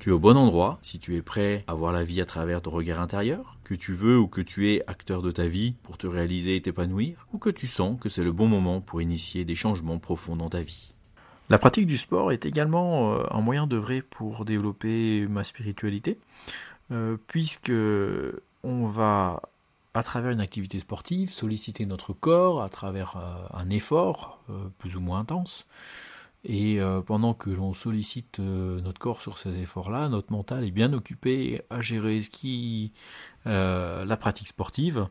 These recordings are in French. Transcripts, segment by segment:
Tu es au bon endroit si tu es prêt à voir la vie à travers ton regard intérieur, que tu veux ou que tu es acteur de ta vie pour te réaliser et t'épanouir, ou que tu sens que c'est le bon moment pour initier des changements profonds dans ta vie. La pratique du sport est également euh, un moyen d'œuvrer pour développer ma spiritualité, euh, puisque on va à travers une activité sportive, solliciter notre corps à travers euh, un effort plus ou moins intense, et euh, pendant que l'on sollicite euh, notre corps sur ces efforts-là, notre mental est bien occupé à gérer ce qui, euh, la pratique sportive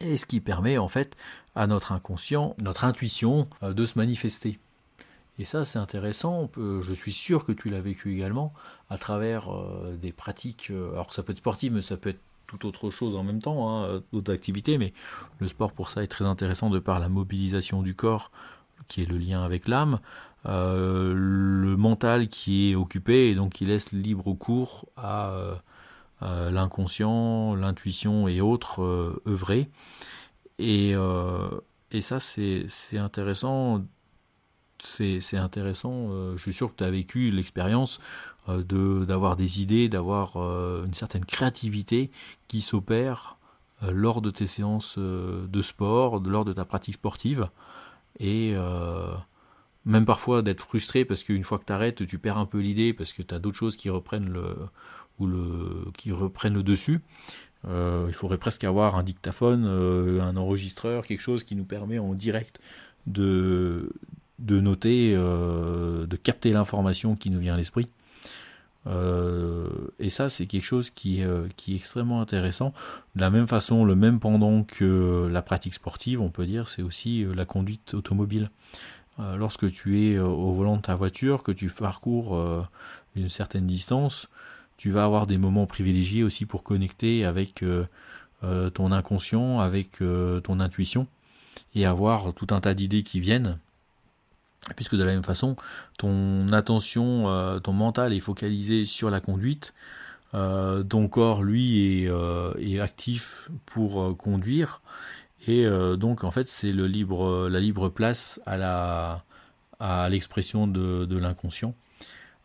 et ce qui permet en fait à notre inconscient, notre intuition de se manifester. Et ça c'est intéressant, je suis sûr que tu l'as vécu également à travers des pratiques, alors ça peut être sportif mais ça peut être tout autre chose en même temps, hein, d'autres activités, mais le sport pour ça est très intéressant de par la mobilisation du corps qui est le lien avec l'âme, euh, le mental qui est occupé et donc qui laisse libre cours à euh, l'inconscient, l'intuition et autres euh, œuvrer. Et, et ça, c'est intéressant. C'est intéressant. je suis sûr que tu as vécu l'expérience d'avoir des idées, d'avoir une certaine créativité qui s'opère lors de tes séances de sport, lors de ta pratique sportive et euh, même parfois d'être frustré parce qu'une fois que tu arrêtes, tu perds un peu l'idée parce que tu as d'autres choses qui reprennent le, ou le, qui reprennent le dessus. Euh, il faudrait presque avoir un dictaphone, euh, un enregistreur, quelque chose qui nous permet en direct de, de noter, de capter l'information qui nous vient à l'esprit. Et ça, c'est quelque chose qui, qui est extrêmement intéressant. De la même façon, le même pendant que la pratique sportive, on peut dire, c'est aussi la conduite automobile. Euh, lorsque tu es euh, au volant de ta voiture, que tu parcours euh, une certaine distance, tu vas avoir des moments privilégiés aussi pour connecter avec ton inconscient, avec ton intuition, et avoir tout un tas d'idées qui viennent. Puisque de la même façon, ton attention, ton mental est focalisé sur la conduite, ton corps, lui, est actif pour conduire, et euh, donc en fait c'est le libre, la libre place à la à l'expression de, de l'inconscient.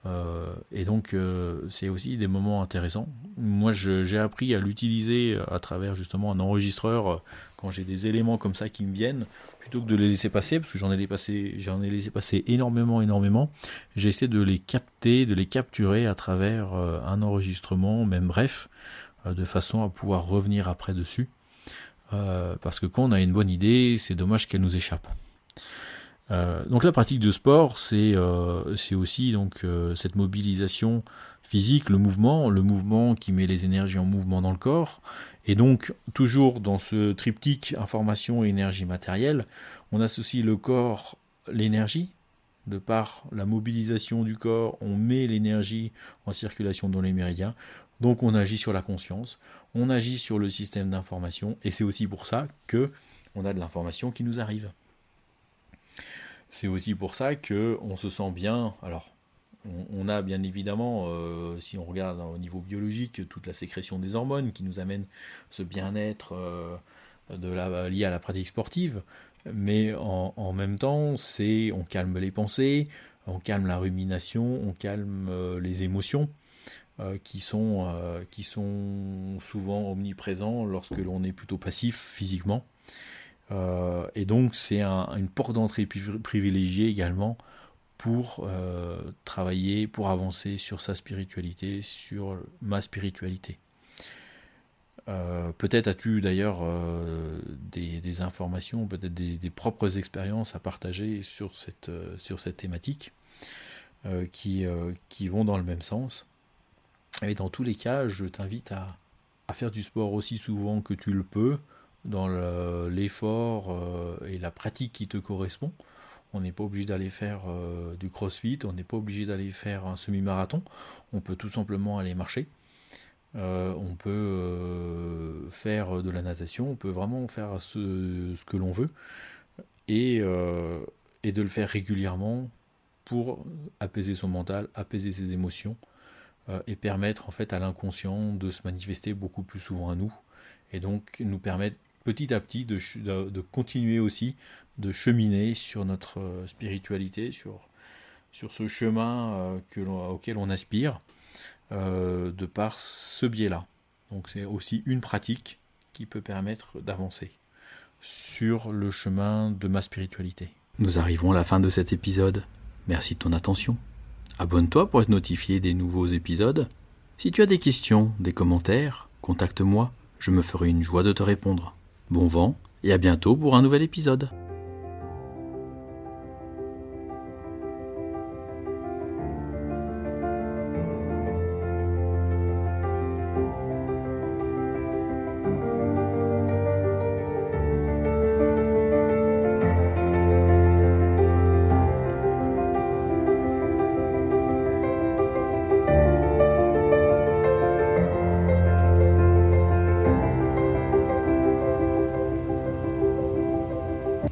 Euh, et donc euh, c'est aussi des moments intéressants. Moi j'ai appris à l'utiliser à travers justement un enregistreur quand j'ai des éléments comme ça qui me viennent, plutôt que de les laisser passer, parce que j'en ai, ai laissé passer énormément, énormément. J'essaie de les capter, de les capturer à travers un enregistrement, même bref, de façon à pouvoir revenir après dessus. Euh, parce que quand on a une bonne idée, c'est dommage qu'elle nous échappe. Euh, donc la pratique de sport, c'est euh, aussi donc cette mobilisation physique, le mouvement, le mouvement qui met les énergies en mouvement dans le corps. Et donc toujours dans ce triptyque information et énergie matérielle, on associe le corps, l'énergie, de par la mobilisation du corps, on met l'énergie en circulation dans les méridiens. Donc on agit sur la conscience, on agit sur le système d'information, et c'est aussi pour ça que on a de l'information qui nous arrive. C'est aussi pour ça que on se sent bien. Alors, on, a bien évidemment, euh, si on regarde au niveau biologique, toute la sécrétion des hormones qui nous amène ce bien-être euh, lié à la pratique sportive. Mais en, même temps, c'est on calme les pensées, on calme la rumination, on calme euh, les émotions. Qui, sont, qui sont souvent omniprésents lorsque l'on est plutôt passif physiquement. Euh, et donc c'est une porte d'entrée privilégiée également pour travailler, pour avancer sur sa spiritualité, sur ma spiritualité. peut-être as-tu d'ailleurs des, informations, peut-être des, propres expériences à partager sur cette, sur cette thématique qui, qui vont dans le même sens. Et dans tous les cas, je t'invite à, faire du sport aussi souvent que tu le peux, dans l'effort euh, et la pratique qui te correspond. On n'est pas obligé d'aller faire euh, du crossfit, on n'est pas obligé d'aller faire un semi-marathon, on peut tout simplement aller marcher. Euh, on peut faire de la natation, on peut vraiment faire ce, que l'on veut. Et, et de le faire régulièrement pour apaiser son mental, apaiser ses émotions et permettre en fait à l'inconscient de se manifester beaucoup plus souvent à nous et donc nous permettre petit à petit de, continuer aussi de cheminer sur notre euh, spiritualité, sur, sur ce chemin euh, que auquel on aspire de par ce biais-là. Donc c'est aussi une pratique qui peut permettre d'avancer sur le chemin de ma spiritualité. Nous arrivons à la fin de cet épisode. Merci de ton attention. Abonne-toi pour être notifié des nouveaux épisodes. Si tu as des questions, des commentaires, contacte-moi, je me ferai une joie de te répondre. Bon vent et à bientôt pour un nouvel épisode.